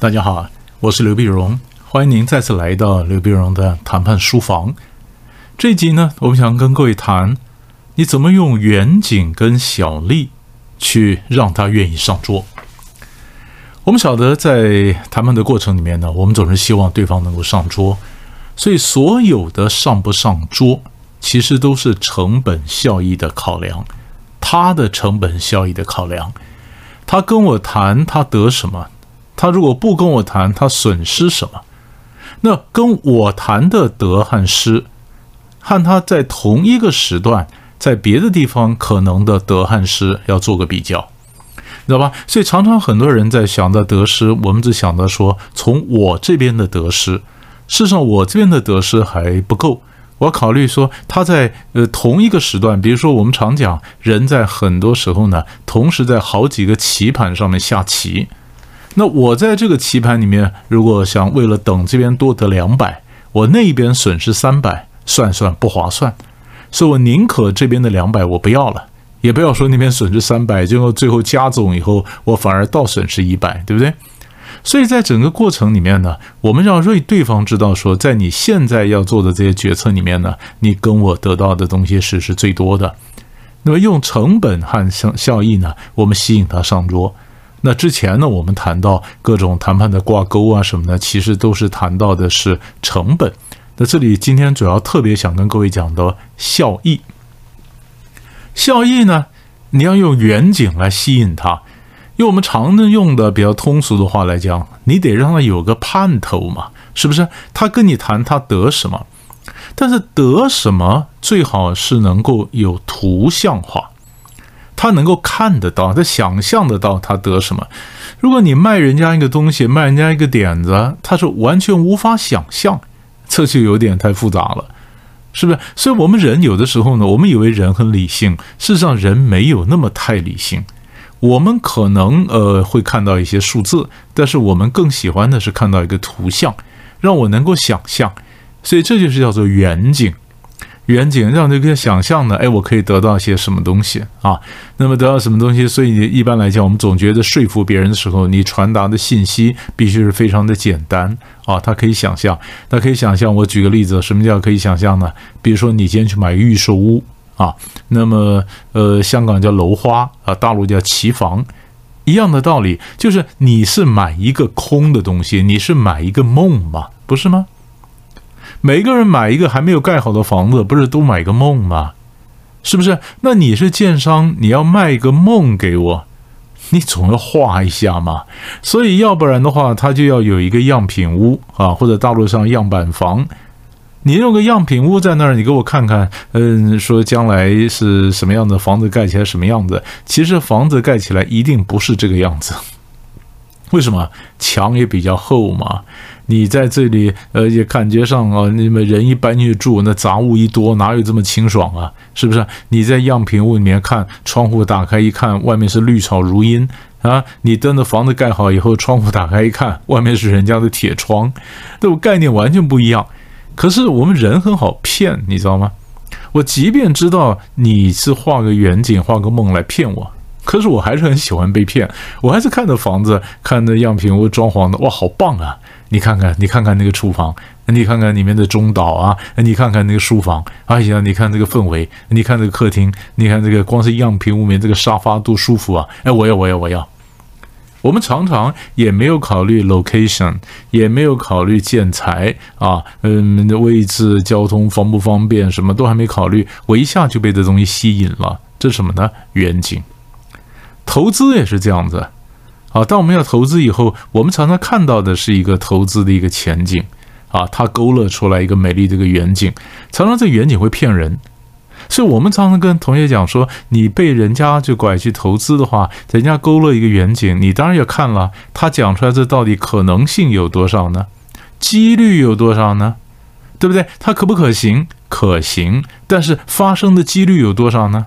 大家好，我是刘碧荣，欢迎您再次来到刘碧荣的谈判书房。这一集呢，我们想跟各位谈，你怎么用远景跟小利去让他愿意上桌。我们晓得，在谈判的过程里面呢，我们总是希望对方能够上桌，所以所有的上不上桌，其实都是成本效益的考量，他的成本效益的考量，他跟我谈，他得什么？他如果不跟我谈，他损失什么？那跟我谈的得和失，和他在同一个时段在别的地方可能的得和失要做个比较，知道吧？所以常常很多人在想到得失，我们只想到说从我这边的得失，事实上我这边的得失还不够，我考虑说他在呃同一个时段，比如说我们常讲人在很多时候呢，同时在好几个棋盘上面下棋。那我在这个棋盘里面，如果想为了等这边多得两百，我那边损失三百，算算不划算，所以我宁可这边的两百我不要了，也不要说那边损失三百，结果最后加总以后，我反而倒损失一百，对不对？所以在整个过程里面呢，我们要让对方知道说，在你现在要做的这些决策里面呢，你跟我得到的东西是是最多的。那么用成本和效效益呢，我们吸引他上桌。那之前呢，我们谈到各种谈判的挂钩啊什么的，其实都是谈到的是成本。那这里今天主要特别想跟各位讲的效益。效益呢，你要用远景来吸引他，用我们常用的比较通俗的话来讲，你得让他有个盼头嘛，是不是？他跟你谈他得什么，但是得什么最好是能够有图像化。他能够看得到，他想象得到他得什么。如果你卖人家一个东西，卖人家一个点子，他是完全无法想象，这就有点太复杂了，是不是？所以，我们人有的时候呢，我们以为人很理性，事实上人没有那么太理性。我们可能呃会看到一些数字，但是我们更喜欢的是看到一个图像，让我能够想象。所以，这就是叫做远景。远景让这个想象呢，哎，我可以得到些什么东西啊？那么得到什么东西？所以一般来讲，我们总觉得说服别人的时候，你传达的信息必须是非常的简单啊。他可以想象，他可以想象。我举个例子，什么叫可以想象呢？比如说你今天去买预售屋啊，那么呃，香港叫楼花啊，大陆叫期房，一样的道理，就是你是买一个空的东西，你是买一个梦嘛，不是吗？每个人买一个还没有盖好的房子，不是都买个梦吗？是不是？那你是建商，你要卖个梦给我，你总要画一下嘛。所以要不然的话，他就要有一个样品屋啊，或者大陆上样板房。你用个样品屋在那儿，你给我看看，嗯，说将来是什么样的房子盖起来什么样子？其实房子盖起来一定不是这个样子。为什么？墙也比较厚嘛。你在这里，呃，也感觉上啊，你们人一搬进去住，那杂物一多，哪有这么清爽啊？是不是？你在样品屋里面看，窗户打开一看，外面是绿草如茵啊。你等着房子盖好以后，窗户打开一看，外面是人家的铁窗，这种概念完全不一样。可是我们人很好骗，你知道吗？我即便知道你是画个远景、画个梦来骗我。可是我还是很喜欢被骗，我还是看着房子，看着样品屋装潢的，哇，好棒啊！你看看，你看看那个厨房，你看看里面的中岛啊，你看看那个书房，哎呀，你看这个氛围，你看这个客厅，你看这个光是样品屋面这个沙发多舒服啊！哎，我要，我要，我要。我们常常也没有考虑 location，也没有考虑建材啊，嗯，位置、交通方不方便，什么都还没考虑，我一下就被这东西吸引了。这是什么呢？远景。投资也是这样子，啊，当我们要投资以后，我们常常看到的是一个投资的一个前景，啊，它勾勒出来一个美丽的一个远景，常常这远景会骗人，所以我们常常跟同学讲说，你被人家就拐去投资的话，人家勾勒一个远景，你当然要看了，他讲出来这到底可能性有多少呢？几率有多少呢？对不对？它可不可行？可行，但是发生的几率有多少呢？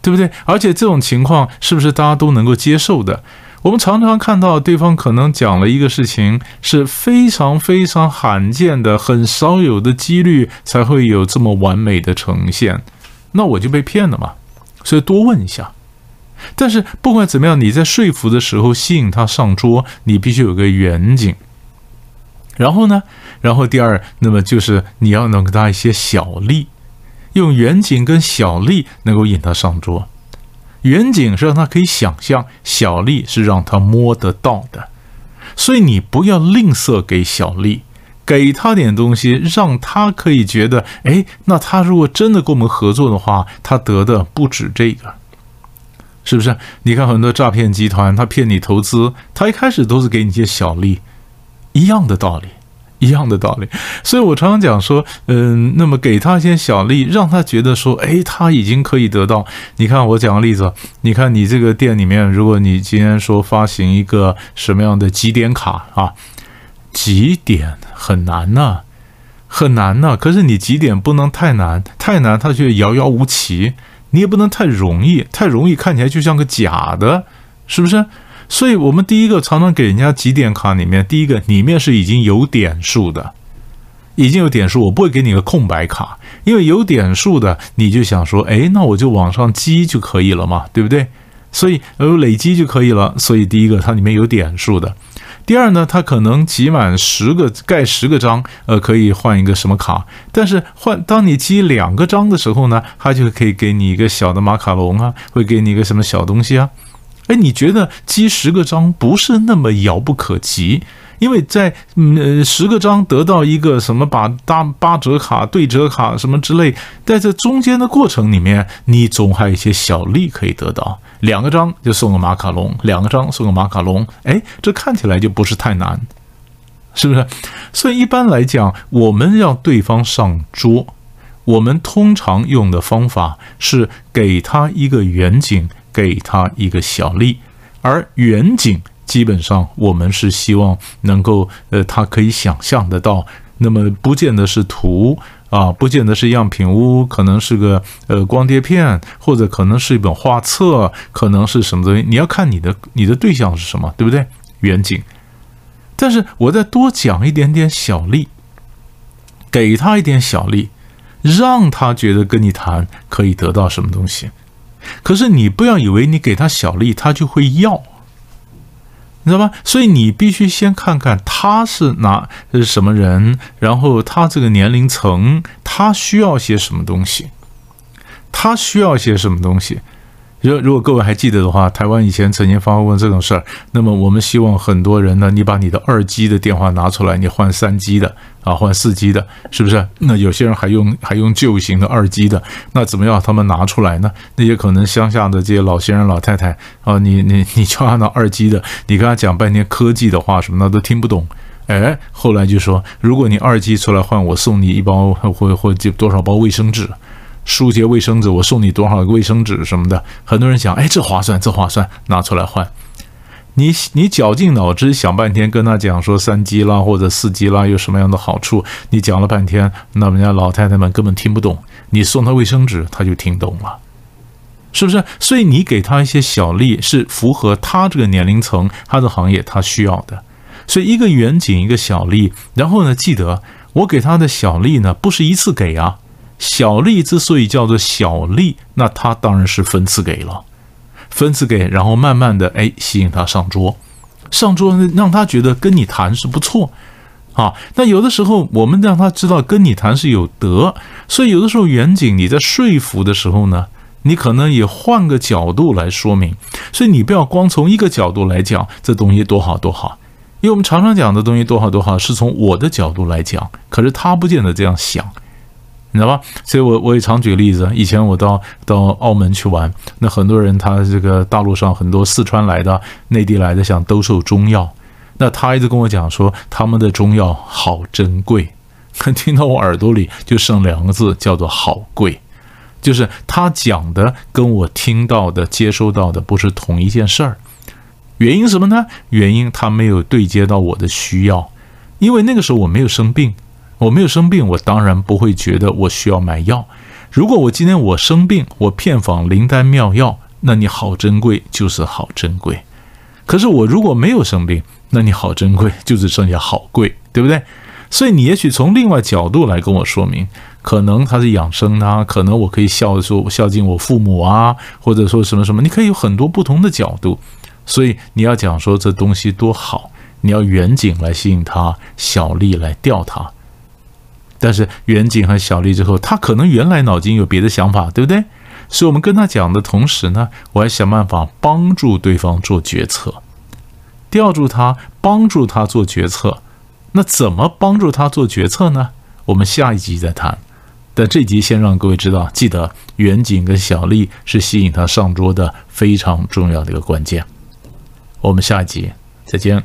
对不对？而且这种情况是不是大家都能够接受的？我们常常看到对方可能讲了一个事情，是非常非常罕见的、很少有的几率才会有这么完美的呈现，那我就被骗了嘛。所以多问一下。但是不管怎么样，你在说服的时候吸引他上桌，你必须有个远景。然后呢，然后第二，那么就是你要能给他一些小利，用远景跟小利能够引他上桌。远景是让他可以想象，小利是让他摸得到的。所以你不要吝啬给小利，给他点东西，让他可以觉得，哎，那他如果真的跟我们合作的话，他得的不止这个。是不是？你看很多诈骗集团，他骗你投资，他一开始都是给你一些小利，一样的道理，一样的道理。所以我常常讲说，嗯，那么给他一些小利，让他觉得说，哎，他已经可以得到。你看我讲个例子，你看你这个店里面，如果你今天说发行一个什么样的几点卡啊，几点很难呐，很难呐。可是你几点不能太难，太难他却遥遥无期。你也不能太容易，太容易看起来就像个假的，是不是？所以，我们第一个常常给人家几点卡里面，第一个里面是已经有点数的，已经有点数，我不会给你个空白卡，因为有点数的，你就想说，哎，那我就往上积就可以了嘛，对不对？所以有累积就可以了。所以，第一个它里面有点数的。第二呢，它可能集满十个盖十个章，呃，可以换一个什么卡？但是换当你积两个章的时候呢，它就可以给你一个小的马卡龙啊，会给你一个什么小东西啊？哎，你觉得积十个章不是那么遥不可及？因为在呃十个章得到一个什么把八八折卡、对折卡什么之类，在这中间的过程里面，你总还有一些小利可以得到。两个章就送个马卡龙，两个章送个马卡龙，哎，这看起来就不是太难，是不是？所以一般来讲，我们让对方上桌，我们通常用的方法是给他一个远景，给他一个小利，而远景。基本上，我们是希望能够，呃，他可以想象得到。那么，不见得是图啊，不见得是样品屋，可能是个呃光碟片，或者可能是一本画册，可能是什么东西。你要看你的你的对象是什么，对不对？远景。但是我再多讲一点点小利，给他一点小利，让他觉得跟你谈可以得到什么东西。可是你不要以为你给他小利，他就会要。你知道吧？所以你必须先看看他是哪是什么人，然后他这个年龄层，他需要些什么东西，他需要些什么东西。如如果各位还记得的话，台湾以前曾经发生过这种事儿。那么我们希望很多人呢，你把你的二 G 的电话拿出来，你换三 G 的啊，换四 G 的，是不是？那有些人还用还用旧型的二 G 的，那怎么样？他们拿出来呢？那些可能乡下的这些老先生老太太啊，你你你叫他拿二 G 的，你跟他讲半天科技的话什么的都听不懂。哎，后来就说，如果你二 G 出来换，我送你一包或或就多少包卫生纸。书节卫生纸，我送你多少个卫生纸什么的，很多人想，哎，这划算，这划算，拿出来换。你你绞尽脑汁想半天，跟他讲说三 G 啦或者四 G 啦有什么样的好处，你讲了半天，那人家老太太们根本听不懂。你送他卫生纸，他就听懂了，是不是？所以你给他一些小利，是符合他这个年龄层、他的行业他需要的。所以一个远景，一个小利，然后呢，记得我给他的小利呢，不是一次给啊。小利之所以叫做小利，那他当然是分次给了，分次给，然后慢慢的哎吸引他上桌，上桌让他觉得跟你谈是不错，啊，那有的时候我们让他知道跟你谈是有德，所以有的时候远景你在说服的时候呢，你可能也换个角度来说明，所以你不要光从一个角度来讲这东西多好多好，因为我们常常讲的东西多好多好是从我的角度来讲，可是他不见得这样想。你知道吧？所以我我也常举例子。以前我到到澳门去玩，那很多人他这个大陆上很多四川来的、内地来的想兜售中药，那他一直跟我讲说他们的中药好珍贵，听到我耳朵里就剩两个字叫做好贵，就是他讲的跟我听到的、接收到的不是同一件事儿。原因什么呢？原因他没有对接到我的需要，因为那个时候我没有生病。我没有生病，我当然不会觉得我需要买药。如果我今天我生病，我片访灵丹妙药，那你好珍贵就是好珍贵。可是我如果没有生病，那你好珍贵就只剩下好贵，对不对？所以你也许从另外角度来跟我说明，可能他是养生啊，可能我可以孝说孝敬我父母啊，或者说什么什么，你可以有很多不同的角度。所以你要讲说这东西多好，你要远景来吸引他，小利来钓他。但是远景和小丽之后，他可能原来脑筋有别的想法，对不对？所以我们跟他讲的同时呢，我还想办法帮助对方做决策，吊住他，帮助他做决策。那怎么帮助他做决策呢？我们下一集再谈。但这集先让各位知道，记得远景跟小丽是吸引他上桌的非常重要的一个关键。我们下一集再见。